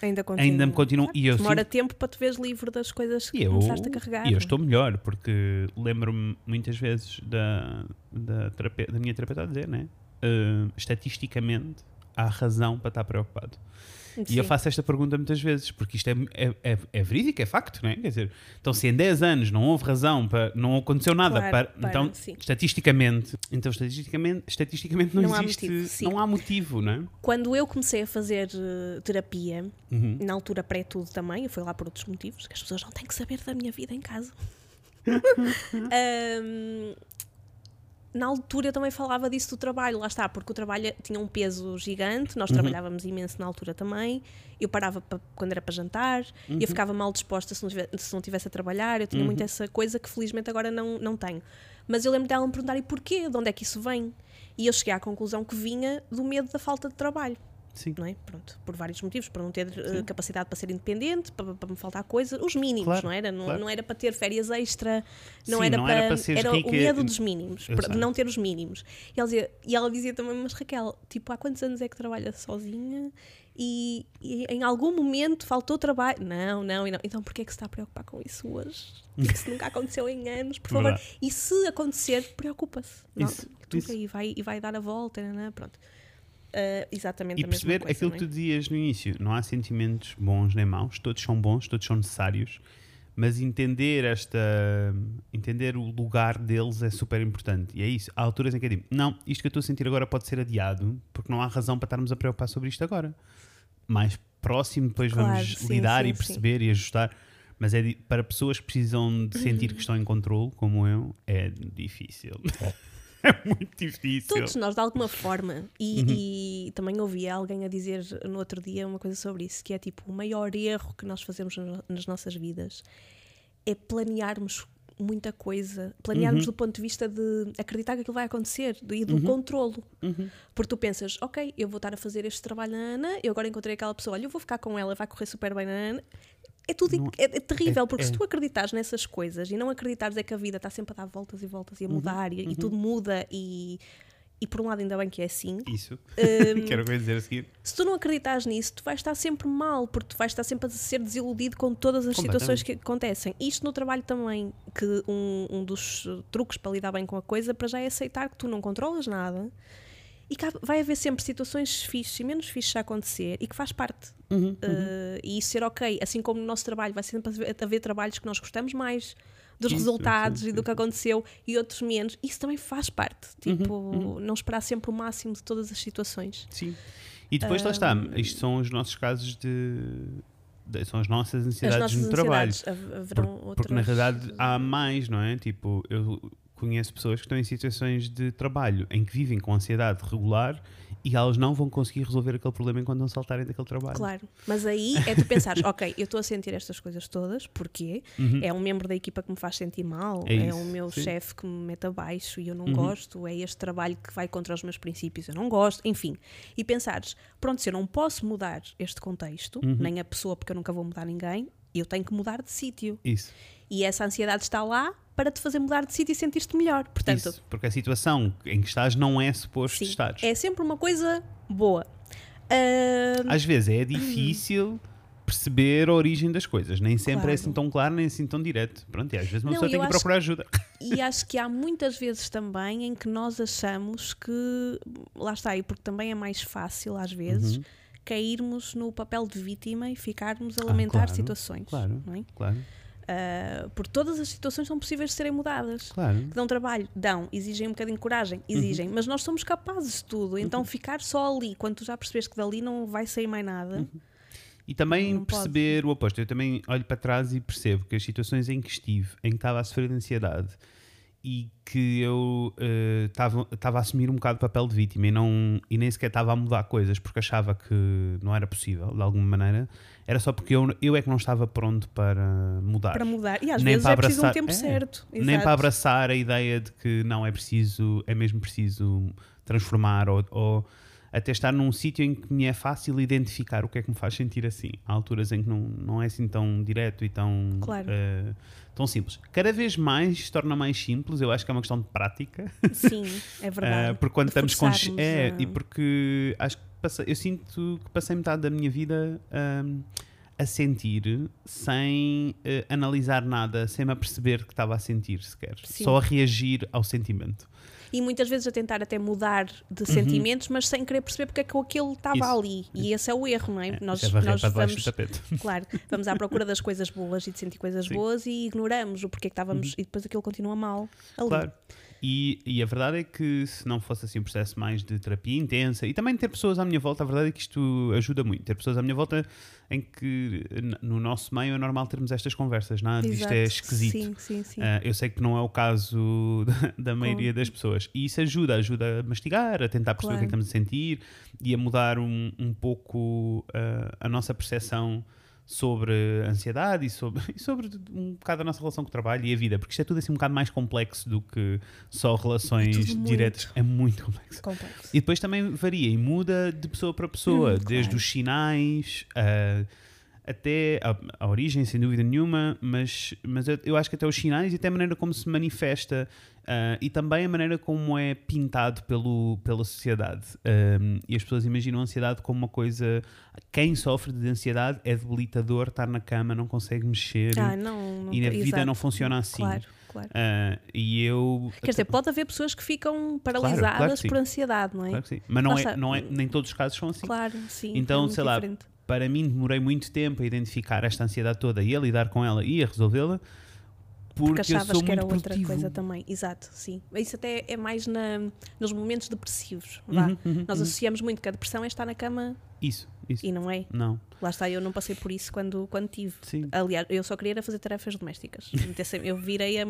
Ainda, continua. ainda me continuam. Claro, e eu demora sinto... tempo para tu veres livre das coisas que eu, começaste a carregar. E eu estou melhor, porque lembro-me muitas vezes da, da, terape... da minha terapeuta a dizer, né? Uh, estatisticamente, há razão para estar preocupado. Sim. E eu faço esta pergunta muitas vezes, porque isto é, é, é, é, verídico, é facto, não é? Quer dizer, então se em 10 anos não houve razão para. não aconteceu nada claro, para. para então, sim. estatisticamente. Então, estatisticamente, estatisticamente não, não existe. Há motivo, não há motivo, não é? Quando eu comecei a fazer uh, terapia, uhum. na altura pré-tudo também, eu fui lá por outros motivos, que as pessoas não têm que saber da minha vida em casa. *laughs* um, na altura eu também falava disso do trabalho, lá está, porque o trabalho tinha um peso gigante, nós uhum. trabalhávamos imenso na altura também, eu parava pa, quando era para jantar, uhum. eu ficava mal disposta se não, tivesse, se não tivesse a trabalhar, eu tinha uhum. muito essa coisa que felizmente agora não, não tenho. Mas eu lembro dela me perguntar, e porquê? De onde é que isso vem? E eu cheguei à conclusão que vinha do medo da falta de trabalho. Sim. Não é? Pronto, por vários motivos, para não ter uh, capacidade para ser independente, para, para, me faltar coisas, os mínimos, claro, não era? Não, claro. não era para ter férias extra, não Sim, era não para. Era, para era rica, o medo dos mínimos, de não ter os mínimos. E ela, dizia, e ela dizia também, mas Raquel, tipo, há quantos anos é que trabalha sozinha? E, e, em algum momento faltou trabalho. Não, não, não. Então porquê é que se está a preocupar com isso hoje? Isso nunca aconteceu em anos, por favor. Verdade. E se acontecer, preocupa-se. Isso, isso. E vai, e vai dar a volta, não é? Pronto. Uh, exatamente e a perceber coisa, aquilo é? que tu dizias no início: não há sentimentos bons nem maus, todos são bons, todos são necessários, Mas entender esta. Entender o lugar deles é super importante. E é isso. Há alturas em que eu digo: não, isto que eu estou a sentir agora pode ser adiado, porque não há razão para estarmos a preocupar sobre isto agora. Mais próximo, depois Claro, vamos sim, lidar sim, e perceber e ajustar. Mas é para pessoas que precisam de sentir que *laughs* estão em controle, como eu, é difícil. *laughs* *laughs* é muito difícil. Todos nós, de alguma forma, e, Uhum. e também ouvi alguém a dizer no outro dia uma coisa sobre isso, que é tipo, o maior erro que nós fazemos no- nas nossas vidas é planearmos muita coisa, planearmos Uhum. do ponto de vista de acreditar que aquilo vai acontecer e do controlo. Uhum. Porque tu pensas, ok, eu vou estar a fazer este trabalho na Ana, eu agora encontrei aquela pessoa, olha, eu vou ficar com ela, vai correr super bem na Ana. É tudo Não- é, é terrível, é- porque é. se tu acreditares nessas coisas e não acreditares é que a vida está sempre a dar voltas e voltas e Uhum, a mudar e, e tudo muda e, e por um lado ainda bem que é assim. Isso. Hum, *laughs* Quero dizer a seguir. se tu não acreditares nisso, tu vais estar sempre mal, porque tu vais estar sempre a ser desiludido com todas as situações que acontecem. Isto no trabalho também, que um, um dos truques para lidar bem com a coisa, para já é aceitar que tu não controlas nada e vai haver sempre situações fixes e menos fixes a acontecer e que faz parte. Uhum, Uh, e isso ser ok, assim como no nosso trabalho, vai sempre haver, haver trabalhos que nós gostamos mais dos Isso, resultados sim, e do que aconteceu e outros menos. Isso também faz parte. Tipo, não esperar sempre o máximo de todas as situações. Sim. E depois lá está. Isto são os nossos casos de. de- são as nossas As ansiedades nossas no trabalho. ansiedades hav- haverão Por- outras... Porque na realidade há mais, não é? Tipo, eu conheço pessoas que estão em situações de trabalho em que vivem com ansiedade regular e elas não vão conseguir resolver aquele problema enquanto não saltarem daquele trabalho. Claro, mas aí é tu pensares, *laughs* ok, eu estou a sentir estas coisas todas, porquê? É um membro da equipa que me faz sentir mal, Uhum. É é, o meu. Uhum. chefe que me mete abaixo e eu não gosto, é este trabalho que vai contra os meus princípios, eu não gosto, enfim. E pensares, pronto, se eu não posso mudar este contexto, Uhum. nem a pessoa, porque eu nunca vou mudar ninguém, eu tenho que mudar de sítio. Isso. E essa ansiedade está lá para te fazer mudar de sítio e sentir-te melhor. Portanto, Isso. Porque a situação em que estás não é suposto sim, estares. é sempre uma coisa boa. Ah, Às vezes é difícil *clears throat* perceber a origem das coisas. Nem sempre Claro. é assim tão claro, nem assim tão direto. Pronto, e às vezes uma Não, pessoa tem que procurar ajuda. E acho que há muitas vezes também em que nós achamos que, lá está, e porque também é mais fácil às vezes, cairmos no papel de vítima e ficarmos a lamentar Uhum. Ah, claro, situações. claro. é? Claro, Ah, porque todas as situações são possíveis de serem mudadas. claro. Que dão trabalho, dão, exigem um bocadinho de coragem, Uhum. exigem, mas nós somos capazes de tudo. Então ficar só ali, quando tu já percebes que dali não vai sair mais nada, Uhum. E também Não pode. perceber o oposto. Eu também olho para trás e percebo que as situações em que estive, em que estava a sofrer de ansiedade e que eu eh, estava estava a assumir um bocado o papel de vítima e, não, e nem sequer estava a mudar coisas porque achava que não era possível, de alguma maneira, era só porque eu, eu é que não estava pronto para mudar. para mudar. E às Nem vezes para é preciso um abraçar- tempo é. certo. Nem Exato. para abraçar a ideia de que não é preciso, é mesmo preciso transformar ou, ou até estar num sítio em que me é fácil identificar o que é que me faz sentir assim. Há alturas em que não, não é assim tão direto e tão, Claro. eh, tão simples. Cada vez mais se torna mais simples, eu acho que é uma questão de prática. Sim, *laughs* é verdade. Uh, porque quando estamos consci- forçarmos É, a- e porque acho que passei- eu sinto que passei metade da minha vida um, a sentir sem uh, analisar nada, sem me aperceber que estava a sentir sequer. Sim. Só a reagir ao sentimento. E muitas vezes a tentar até mudar de sentimentos, mas sem querer perceber porque é que aquilo estava Uhum. Isso. ali. E esse é o erro, não é? nós é nós para debaixo vamos, *laughs* claro, vamos à procura das coisas boas e de sentir coisas Sim. boas e ignoramos o porquê que estávamos e depois aquilo continua mal ali. Claro. E, e a verdade é que se não fosse assim um processo mais de terapia intensa e também ter pessoas à minha volta, a verdade é que isto ajuda muito. Ter pessoas à minha volta em que no nosso meio é normal termos estas conversas, não é? Isto Exato. é esquisito. Sim, sim, sim. Ah, eu sei que não é o caso *laughs* da, da maioria das pessoas. E isso ajuda, ajuda a mastigar, a tentar perceber o que é que Claro. estamos a sentir e a mudar um, um pouco ah, a nossa percepção sobre a ansiedade e sobre, *laughs* e sobre um bocado a nossa relação com o trabalho e a vida, porque isto é tudo assim um bocado mais complexo do que só relações É tudo muito. diretas. É muito complexo. Complexo. E depois também varia e muda de pessoa para pessoa, Hum, desde claro. os sinais ah, até a, a origem, sem dúvida nenhuma, mas, mas eu, eu acho que até os sinais e até a maneira como se manifesta ah, e também a maneira como é pintado pelo, pela sociedade. Ah, e as pessoas imaginam a ansiedade como uma coisa. Quem sofre de ansiedade é debilitador, estar na cama, não consegue mexer Ah, não, não, e a vida não funciona assim. Claro, claro. Ah, e eu. Quer dizer, pode haver pessoas que ficam paralisadas claro que sim. por ansiedade, não é? Claro que sim. Mas não Lá é, não é, nem todos os casos são assim. Claro, sim. Então, é sei lá, diferente. Para mim demorei muito tempo a identificar esta ansiedade toda e a lidar com ela e a resolvê-la. Porque, Porque eu achavas sou que era muito outra produtivo. coisa também. Exato, sim. Isso até é mais na, nos momentos depressivos. vá. Uhum, uhum, Nós uhum. associamos muito que a depressão é estar na cama Isso, isso. e não é. Não, Lá está, eu não passei por isso quando, quando tive. sim. Aliás, eu só queria era fazer tarefas domésticas. *laughs* Eu virei a.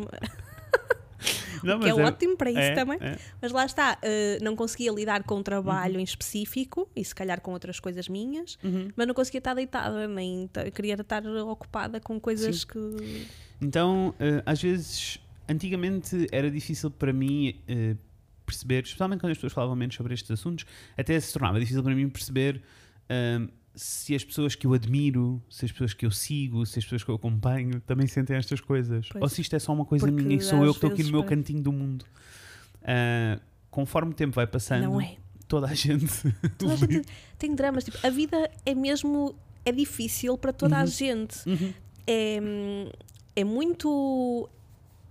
Não, que é, mas ótimo para isso é, também. é. Mas lá está, eh, não conseguia lidar com o Uhum. trabalho em específico e se calhar com outras coisas minhas, Uhum. mas não conseguia estar deitada, nem queria estar ocupada com coisas Sim. que. Então, eh, às vezes, antigamente era difícil para mim eh, perceber, especialmente quando as pessoas falavam menos sobre estes assuntos, até se tornava difícil para mim perceber se as pessoas que eu admiro, se as pessoas que eu sigo, se as pessoas que eu acompanho também sentem estas coisas. Pois. Ou se isto é só uma coisa Porque minha e sou eu que estou aqui no meu cantinho do mundo. Ah, conforme o tempo vai passando, é. toda a gente. *laughs* Toda a gente tem dramas. Tipo, a vida é mesmo. É difícil para toda a Uhum. gente. Uhum. é, é muito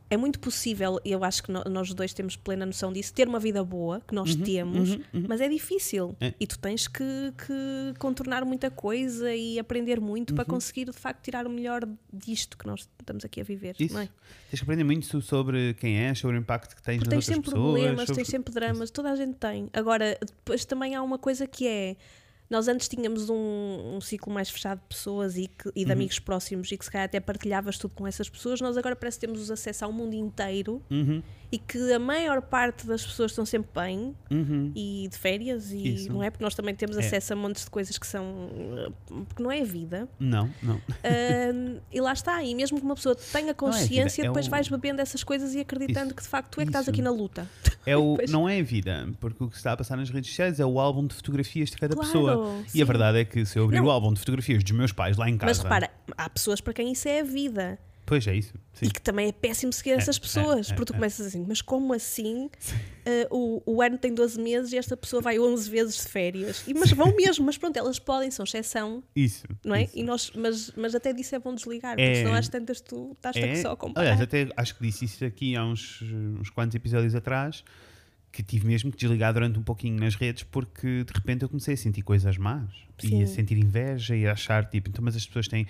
é muito possível, eu acho que nós dois temos plena noção disso, ter uma vida boa, que nós temos, uhum, uhum. mas é difícil. É. E tu tens que, que contornar muita coisa e aprender muito Uhum. para conseguir de facto tirar o melhor disto que nós estamos aqui a viver. Isso. É? Tens que aprender muito so- sobre quem és, sobre o impacto que tens Porque nas tens outras sempre pessoas. problemas, sobre- tens sempre dramas, toda a gente tem. Agora, depois também há uma coisa que é. Nós antes tínhamos um, um ciclo mais fechado de pessoas e, que- e de Uhum. amigos próximos e que se calhar até partilhavas tudo com essas pessoas. Nós agora parece que temos acesso ao mundo inteiro Uhum, e que a maior parte das pessoas estão sempre bem uhum. e de férias e Isso. não é porque nós também temos É. acesso a montes de coisas que são porque não é a vida Não, não. Ahm, e lá está e mesmo que uma pessoa tenha consciência é depois o- vais bebendo essas coisas e acreditando Isso. que de facto tu é que estás Isso. aqui na luta É *laughs* o, Pois. não é a vida, porque o que se está a passar nas redes sociais é o álbum de fotografias de cada Claro, pessoa. E sim. a verdade é que se eu abrir Não. o álbum de fotografias dos meus pais lá em casa. mas repara há pessoas para quem isso é a vida Pois é isso. Sim. e que também é péssimo seguir essas é, pessoas é, porque tu é. começas assim mas como assim Ah, o, o ano tem 12 meses e esta pessoa vai 11 vezes de férias e, mas vão mesmo mas pronto elas podem são exceção Isso. não é? isso. E nós, mas, mas até disso é bom desligar, porque É. senão às tantas tu estás É, só a comparar. aliás, até acho que disse isso aqui há uns, uns quantos episódios atrás que tive mesmo que desligar durante um pouquinho nas redes porque de repente eu comecei a sentir coisas más e a Sim. sentir inveja e a achar tipo, então mas as pessoas têm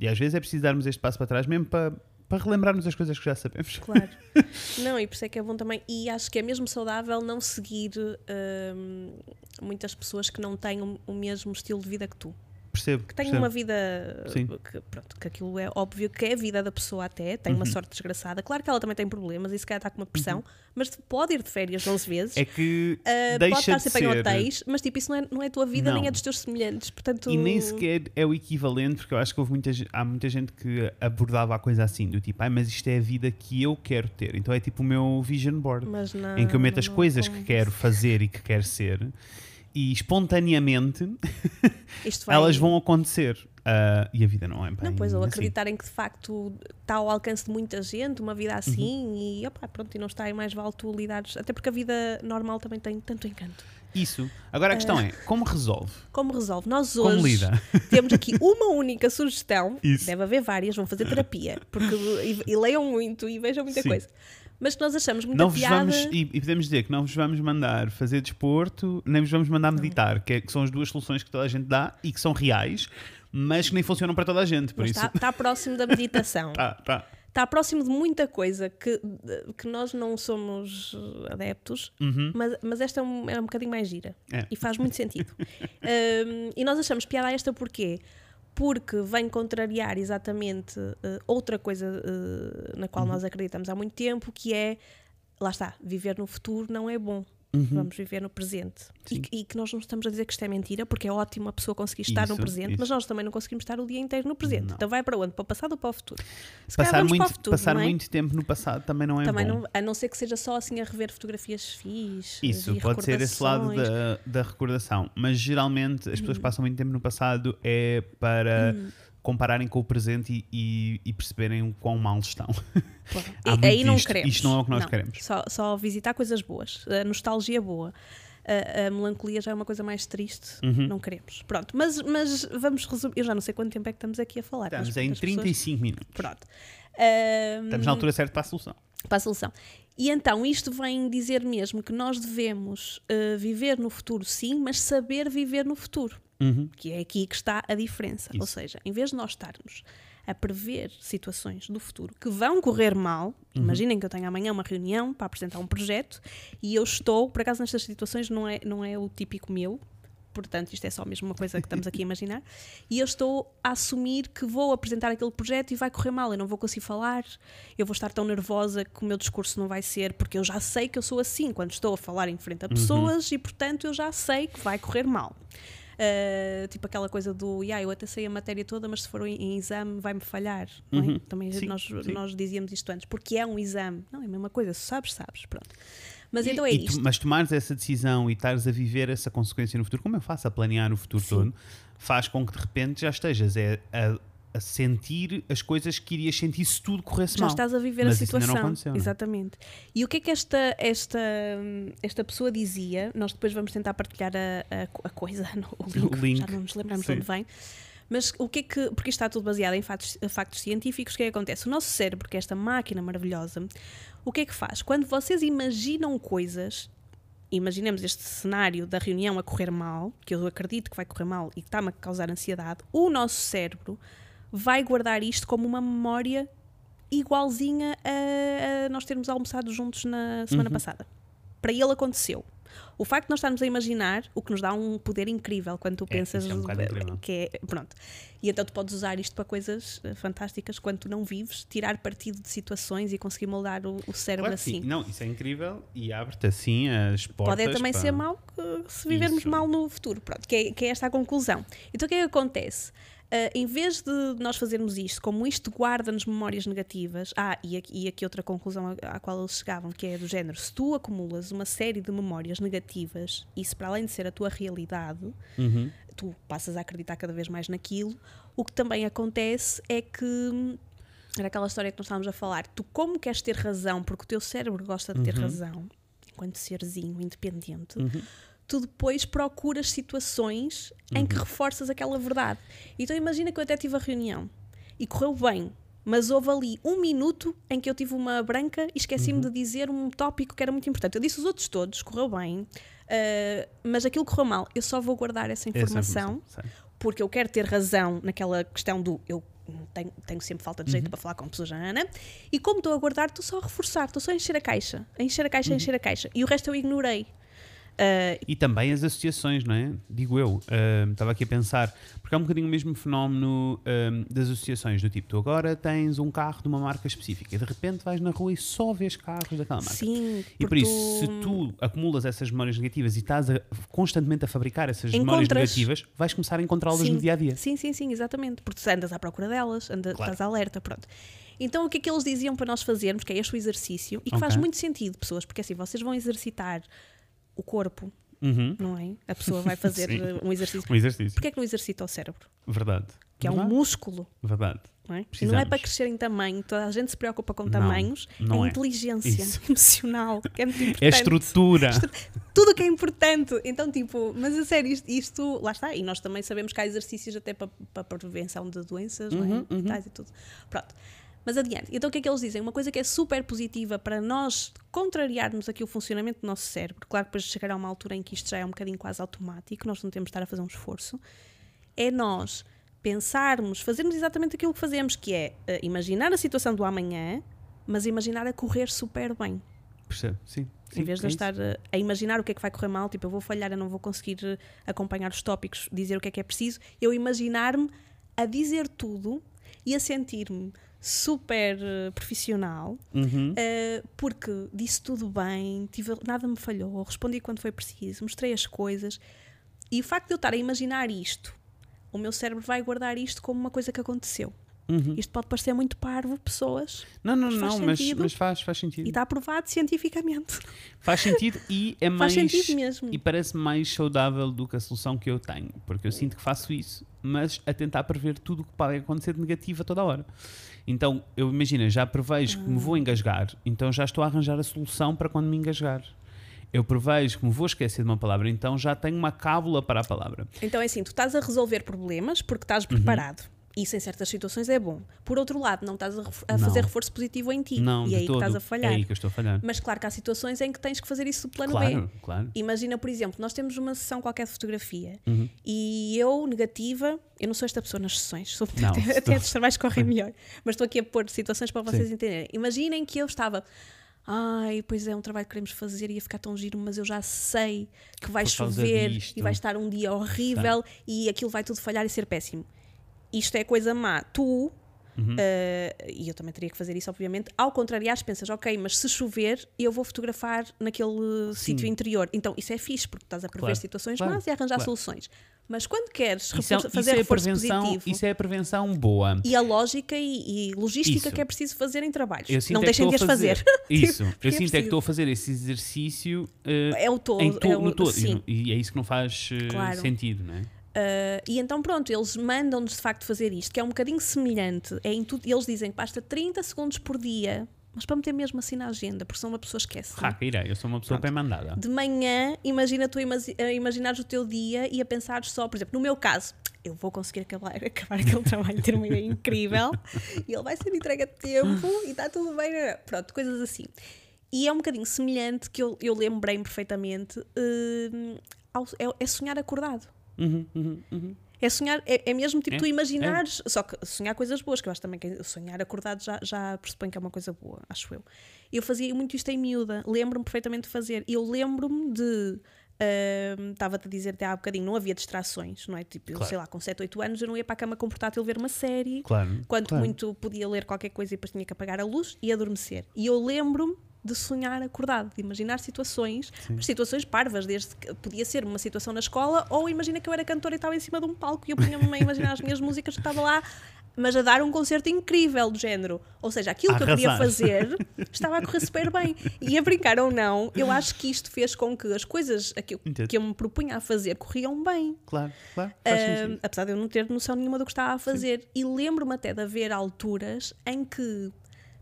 e às vezes é preciso darmos este passo para trás mesmo para, para relembrarmos as coisas que já sabemos. Claro. *laughs* não, e por isso é que é bom também. E acho que é mesmo saudável não seguir hum, muitas pessoas que não têm o, o mesmo estilo de vida que tu. Percebo. Que têm percebo. uma vida. Sim. Que, pronto, que aquilo é óbvio que é a vida da pessoa até, tem Uhum. uma sorte desgraçada. Claro que ela também tem problemas e se calhar está com uma pressão, mas pode ir de férias 11 vezes. É que Uh, deixa pode estar de sempre em ser- hotéis, mas tipo, isso não é, não é a tua vida nem Não. é dos teus semelhantes. Portanto, E nem sequer é o equivalente, porque eu acho que houve muita, há muita gente que abordava a coisa assim, do tipo, ai, mas isto é a vida que eu quero ter. Então é tipo o meu vision board, não, em que eu meto as coisas que quero fazer e que quero ser, e espontaneamente *laughs* elas vão acontecer. Ah, e a vida não é bem Não, pois, ou assim. acreditarem que de facto está ao alcance de muita gente, uma vida assim, Uhum. e opá, pronto, e não está aí mais vale tu lidares. Até porque a vida normal também tem tanto encanto. Isso. Agora a questão é, como resolve? Como resolve? Nós hoje *laughs* temos aqui uma única sugestão, Isso. deve haver várias, vão fazer terapia, porque e, e leiam muito e vejam muita Sim. coisa. Mas que nós achamos muita Não piada. vamos, e, e podemos dizer que não vos vamos mandar fazer desporto, nem vos vamos mandar meditar, que, é- que são as duas soluções que toda a gente dá e que são reais, mas que nem funcionam para toda a gente. Por Mas isso, está, está próximo da meditação. *laughs* tá, tá. Está próximo de muita coisa que, que nós não somos adeptos, Uhum. mas, mas esta é um, é um bocadinho mais gira É. e faz muito sentido. *laughs* Um, e nós achamos piada a esta porquê? Porque vem contrariar exatamente eh, outra coisa eh, na Uhum. qual nós acreditamos há muito tempo, que é, lá está, viver no futuro não é bom. Uhum. Vamos viver no presente. E, que- e que nós não estamos a dizer que isto é mentira, porque é ótimo a pessoa conseguir estar no Isso, presente, isso. mas nós também não conseguimos estar o dia inteiro no presente. Não. Então vai para onde? Para o passado ou para o futuro? Se Passar, muito, futuro, passar é? muito tempo no passado também não é Também bom. não, a não ser que seja só assim a rever fotografias fixes. Isso, pode ser esse lado da, da recordação. Mas geralmente as Hum. pessoas que passam muito tempo no passado é para compararem com o presente e, e- e perceberem o quão mal estão. *laughs* E- aí não queremos. Isto não é o que nós queremos. Só, só visitar coisas boas. A nostalgia boa. A, a melancolia já é uma coisa mais triste. Uhum. Não queremos. Pronto, mas, mas vamos resumir. Eu já não sei quanto tempo é que estamos aqui a falar. Estamos em as pessoas- 35 minutos. Pronto. Ahm, Estamos na altura certa para a solução. para a solução. E então isto vem dizer mesmo que nós devemos uh, viver no futuro, sim, mas saber viver no futuro. Uhum. Que é aqui que está a diferença. Isso. Ou seja, em vez de nós estarmos a prever situações do futuro que vão correr mal, Uhum. imaginem que eu tenho amanhã uma reunião para apresentar um projeto e eu estou, por acaso nestas situações não é, não é o típico meu, portanto isto é só mesmo uma coisa que estamos aqui a imaginar, *laughs* e eu estou a assumir que vou apresentar aquele projeto e vai correr mal, eu não vou conseguir falar, eu vou estar tão nervosa que o meu discurso não vai ser, porque eu já sei que eu sou assim quando estou a falar em frente a pessoas e portanto eu já sei que vai correr mal. Uh, tipo aquela coisa do, yeah, eu até sei a matéria toda, mas se for em, em exame vai-me falhar. não é? Uhum. Também Sim, nós, sim. nós dizíamos isto antes, porque é um exame. Não, é a mesma coisa, se sabes, sabes. Pronto. Mas então é E tu- isto. mas tomares essa decisão e estares a viver essa consequência no futuro, como eu faço a planear o futuro Sim. todo, faz com que de repente já estejas a, a- a sentir as coisas que irias sentir se tudo corresse Já mal. estás a viver Mas a não situação. aconteceu, não é? Exatamente. E o que é que esta, esta, esta pessoa dizia? Nós depois vamos tentar partilhar a, a, a coisa, *laughs* o link, link. já não nos lembramos de onde vem. Mas o que é que. Porque isto está tudo baseado em factos, factos científicos, o que é que acontece? O nosso cérebro, que é esta máquina maravilhosa, o que é que faz? Quando vocês imaginam coisas, imaginemos este cenário da reunião a correr mal, que eu acredito que vai correr mal e que está-me a causar ansiedade, o nosso cérebro vai guardar isto como uma memória igualzinha a, a nós termos almoçado juntos na semana Uhum. passada. Para ele aconteceu. O facto de nós estarmos a imaginar, o que nos dá um poder incrível quando tu É, pensas é um bocado incrível. que é pronto. E então tu podes usar isto para coisas eh, fantásticas quando tu não vives, tirar partido de situações e conseguir moldar o, o cérebro Claro que sim. assim. Não, isso é incrível e abre-te assim as portas. Pode é também para- ser que- se vivermos Isso. mal no futuro. Pronto, que é, que é esta a conclusão. Então o que é que acontece? Ah, em vez de nós fazermos isto, como isto guarda-nos memórias negativas, ah, e aqui, e aqui outra conclusão à, à qual eles chegavam, que é do género: se tu acumulas uma série de memórias negativas, isso para além de ser a tua realidade, Uhum. tu passas a acreditar cada vez mais naquilo. O que também acontece é que hum, era aquela história que nós estávamos a falar. Tu, como queres ter razão, porque o teu cérebro gosta de ter Uhum. razão, enquanto serzinho independente, Uhum. Tu depois procuras situações em que reforças aquela verdade. Então imagina que eu até tive a reunião e correu bem. Mas houve ali um minuto em que eu tive uma branca e esqueci-me de dizer um tópico que era muito importante. Eu disse os outros todos, correu bem, ah, mas aquilo correu mal. Eu só vou guardar essa Essa informação sei. porque eu quero ter razão naquela questão do eu tenho, tenho sempre falta de jeito Uhum. para falar com pessoas Ana e como estou a guardar, estou só a reforçar, estou só a encher a caixa, a encher a Uhum. caixa, a encher a caixa e o resto eu ignorei. Ah, E também as associações, não é? Digo eu. ahm, Estava aqui a pensar, porque é um bocadinho o mesmo fenómeno ahm, das associações, do tipo, tu agora tens um carro de uma marca específica e de repente vais na rua e só vês carros daquela marca. sim, E por isso, se tu acumulas essas memórias negativas e estás a- constantemente a fabricar essas memórias Encontras. negativas, vais começar a encontrá-las no dia a dia. Sim, sim, sim, exatamente. Porque tu andas à procura delas, anda, Claro. estás alerta, pronto. Então o que é que eles diziam para nós fazermos, que é este o exercício, e que faz Ok. muito sentido, pessoas, porque assim, vocês vão exercitar o corpo, Uhum. não é? A pessoa vai *laughs* fazer uh, um exercício. Um exercício. Porquê é que não exercita o cérebro? Verdade. Que é um Verdade. músculo, Verdade. não é? Não é para crescer em tamanho, toda a gente se preocupa com Não, tamanhos, não é, é. inteligência Isso. *laughs* emocional, que é muito importante. É estrutura. tudo o que é importante. Então, tipo, mas a sério, isto, isto- lá está. E nós também sabemos que há exercícios até para, para prevenção de doenças, não é? Uhum, uhum. E tudo. Pronto. Mas adiante. Então, o que é que eles dizem? Uma coisa que é super positiva para nós contrariarmos aqui o funcionamento do nosso cérebro. Claro que depois chegará uma altura em que isto já é um bocadinho quase automático, nós não temos de estar a fazer um esforço. É nós pensarmos, fazermos exatamente aquilo que fazemos, que é eh, imaginar a situação do amanhã, mas imaginar a correr super bem. Percebe? Sim. sim, Em vez de é estar uh, a imaginar o que é que vai correr mal, tipo, eu vou falhar, eu não vou conseguir uh, acompanhar os tópicos, dizer o que é que é preciso, eu imaginar-me a dizer tudo e a sentir-me super uh, profissional, Uhum. uh, porque disse tudo bem, tive, nada me falhou, respondi quando foi preciso, mostrei as coisas. E o facto de eu estar a imaginar isto, o meu cérebro vai guardar isto como uma coisa que aconteceu. Uhum. Isto pode parecer muito parvo, pessoas, Não, não, Mas faz não, mas, mas faz, faz sentido. e está aprovado cientificamente. Faz sentido e é *laughs* Faz mais. sentido mesmo. E parece mais saudável do que a solução que eu tenho. Porque eu sinto que faço isso, mas a tentar prever tudo o que pode acontecer de negativo a toda hora. Então, eu imagino, já prevejo que me vou engasgar, então já estou a arranjar a solução para quando me engasgar. Eu prevejo que me vou esquecer de uma palavra, então já tenho uma cábula para a palavra. Então é assim, tu estás a resolver problemas porque estás Uhum. Isso em certas situações é bom. Por outro lado, não estás a, a Não. fazer reforço positivo em ti. Não, e é aí todo. que estás a falhar. É aí que eu estou a falhar. Mas claro que há situações em que tens que fazer isso do plano B. Claro, claro. Imagina, por exemplo, nós temos uma sessão qualquer de fotografia Uhum. e eu, negativa, eu não sou esta pessoa nas sessões, sou, Não, até, até não. os trabalhos correm melhor, mas estou aqui a pôr situações para vocês Sim. entenderem. Imaginem que eu estava, ai, pois é um trabalho que queremos fazer e ia ficar tão giro, mas eu já sei que vai chover disto. e vai estar um dia horrível e aquilo vai tudo falhar e ser péssimo. Isto é coisa má. Tu, Uhum. eh, e eu também teria que fazer isso, obviamente, ao contrariar, pensas, ok, mas se chover, eu vou fotografar naquele sítio interior. Então, isso é fixe, porque estás a prever Claro, situações claro, más e arranjar claro. soluções. Mas quando queres Isso é, reforço- isso fazer é a prevenção, positivo isso é a prevenção boa. e a lógica e, e logística Isso. que é preciso fazer em trabalhos. Não é deixem de as a fazer. fazer. *laughs* Isso. Porque Eu é sinto é que estou a fazer esse exercício eh, É o todo. to- é o, no todo. Sim. E, é isso que não faz Claro. sentido, não é? Uh, e então pronto, eles mandam-nos de facto fazer isto, que é um bocadinho semelhante. É em tudo, eles dizem que basta 30 segundos por dia, mas para meter mesmo assim na agenda, porque senão uma pessoa esquece. Irei. Eu sou uma pessoa bem mandada. De manhã, imagina tu a imaginares o teu dia e a pensar só, por exemplo, no meu caso, eu vou conseguir acabar, *laughs* acabar aquele trabalho, ter uma ideia incrível *laughs* e ele vai ser entregue a tempo e está tudo bem. Pronto, coisas assim. E é um bocadinho semelhante que eu, eu lembrei-me perfeitamente, hum, ao- é, é sonhar acordado. Uhum, uhum, uhum. É sonhar, é, é mesmo tipo É, tu imaginares, só que sonhar coisas boas, que eu acho também que sonhar acordado já, já pressupõe que é uma coisa boa, acho eu. Eu fazia muito isto em miúda, lembro-me perfeitamente de fazer. Eu lembro-me de. ahm, Estava-te a dizer até há bocadinho, não havia distrações, não é? Tipo, eu Claro. sei lá, com 7, 8 anos eu não ia para a cama com portátil ver uma série. Claro. Quanto claro. muito podia ler qualquer coisa e depois tinha que apagar a luz e adormecer. E eu lembro-me de sonhar acordado, de imaginar situações, situações parvas, desde que podia ser uma situação na escola, ou imagina que eu era cantora e estava em cima de um palco e eu punha-me a imaginar as minhas músicas, estava lá, mas a dar um concerto incrível do género. Ou seja, aquilo que eu queria Arrasar. fazer *laughs* estava a correr super bem. E a brincar ou não, eu acho que isto fez com que as coisas que eu, que eu me propunha a fazer corriam bem. Claro, claro. Ah, sentido. apesar de eu não ter noção nenhuma do que estava a fazer. E lembro-me até de haver alturas em que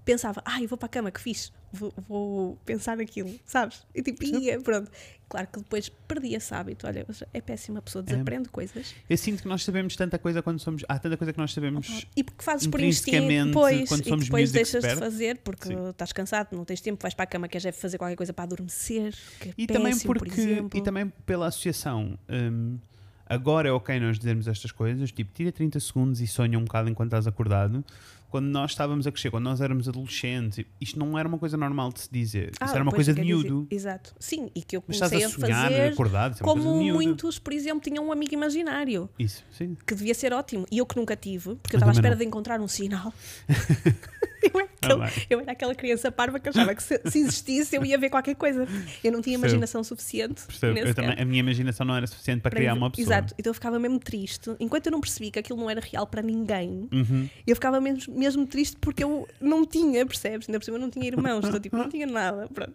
pensava, ai, vou para a cama, que fiz, vou, vou pensar naquilo, sabes? E tipo, ia, pronto. Claro que depois perdi esse hábito. Olha, é péssima, pessoa desaprende coisas. Eu sinto que nós sabemos tanta coisa quando somos. Há tanta coisa que nós sabemos. E porque fazes por instinto, depois, quando somos depois e que deixas se de fazer porque Sim. estás cansado, não tens tempo, vais para a cama, queres é fazer qualquer coisa para adormecer. É E também péssimo, porque. por e também pela associação. hum, agora é ok nós dizermos estas coisas, tipo, tira 30 segundos e sonha um bocado enquanto estás acordado. Quando nós estávamos a crescer, quando nós éramos adolescentes, isto não era uma coisa normal de se dizer. Ah, Isso era uma coisa de quer dizer- miúdo. exato. Sim, e que eu comecei a a, sonhar, fazer acordado, é como de miúdo. muitos, por exemplo, tinham um amigo imaginário. Isso, sim. que devia ser ótimo. E eu que nunca tive, porque eu estava à espera não. de encontrar um sinal. *laughs* eu, era aquele- Ah, eu era aquela criança parva que achava que se, se existisse eu ia ver qualquer coisa. Eu não tinha Percebo. imaginação suficiente. Percebo. nesse Eu também, a minha imaginação não era suficiente para, para criar uma pessoa. Exato, então eu ficava mesmo triste. Enquanto eu não percebi que aquilo não era real para ninguém, Uhum. eu ficava mesmo, mesmo triste porque eu não tinha, percebes? Ainda por cima eu não tinha irmãos, estou tipo, não tinha nada. Pronto.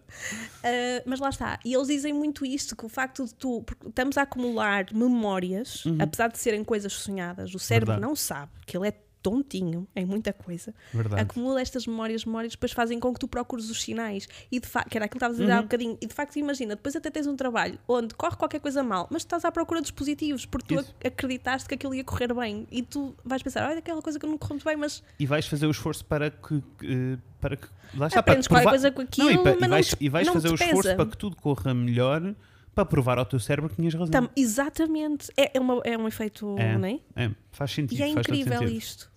Ah, mas lá está. E eles dizem muito isto: que o facto de tu. porque estamos a acumular memórias, apesar de serem coisas sonhadas, o cérebro Uhum. Verdade. não sabe que ele é tontinho em muita coisa. Verdade. Acumula estas memórias, memórias, depois fazem com que tu procures os sinais. E de facto, que era aquilo que estavas a dizer há um Uhum. bocadinho. E de facto, imagina, depois até tens um trabalho onde corre qualquer coisa mal, mas tu estás à procura dos positivos, porque tu Isso. ac- acreditaste que aquilo ia correr bem. E tu vais pensar, olha, aquela coisa que não correu muito bem, mas E vais fazer o esforço para que. que, para que lá está, para aprendes qualquer provar- coisa com aquilo, não, e, e não vais, te- e vais não fazer o esforço pesa. para que tudo corra melhor para provar ao teu cérebro que tinhas razão. Tam- exatamente. É, é, uma- é um efeito, É. não é? É, faz sentido. E é incrível isto.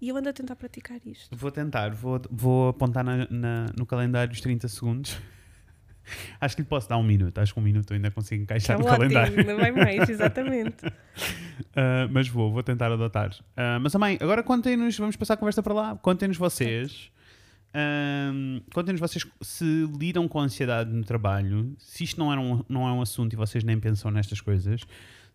E eu ando a tentar praticar isto. Vou tentar, vou, vou apontar na- na- no calendário os 30 segundos. *laughs* Acho que lhe posso dar um minuto. Acho que um minuto eu ainda consigo Que é encaixar no ótimo, calendário. ainda vai mais, *laughs* exatamente. Ah, mas vou, vou tentar adotar. Ah, mas também, agora contem-nos, vamos passar a conversa para lá. Contem-nos vocês. ahm, contem-nos vocês se lidam com ansiedade no trabalho, se isto não é, um, não é um assunto e vocês nem pensam nestas coisas,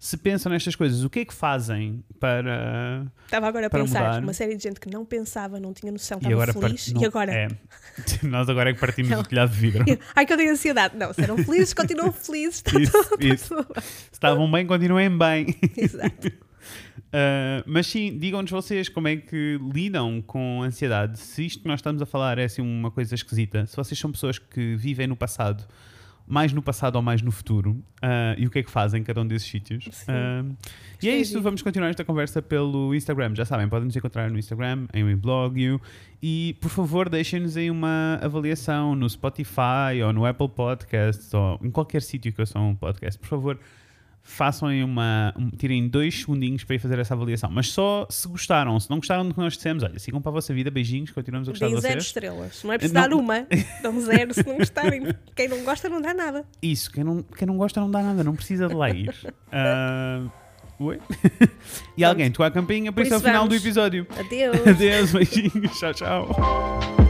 se pensam nestas coisas, o que é que fazem para. Estava agora a pensar, mudar. uma série de gente que não pensava, não tinha noção, e estava agora feliz, part- não- e agora? É, *laughs* nós agora é que partimos Não. do telhado de vidro. *laughs* Ai, que eu tenho ansiedade. Não, se eram felizes, continuam *laughs* felizes, está Isso, tudo, isso. tudo. Se estavam bem, continuem bem. Exato. Uh, mas sim, digam-nos vocês como é que lidam com ansiedade. Se isto que nós estamos a falar é assim uma coisa esquisita, se vocês são pessoas que vivem no passado mais no passado ou mais no futuro ah, e o que é que fazem em cada um desses sítios. Ah, e é isso, vamos continuar esta conversa pelo Instagram. Já sabem, podem nos encontrar no Instagram, em WeBlog e por favor deixem-nos aí uma avaliação no Spotify ou no Apple Podcasts ou em qualquer sítio que eu sou um podcast. Por favor, façam aí uma. um- tirem dois segundinhos para ir fazer essa avaliação. Mas só se gostaram. Se não gostaram do que nós dissemos, olha, sigam para a vossa vida, beijinhos, continuamos a gostar Deem de zero vocês. estrelas. Não é preciso Não. dar uma. Dão zero se não gostarem. Quem não gosta não dá nada. Isso, quem não, quem não gosta não dá nada, não precisa de lá ir. *laughs* Ah, oi? e alguém toca a campinha, por, Por isso é o isso final do episódio. Adeus. Adeus, beijinhos, tchau, tchau.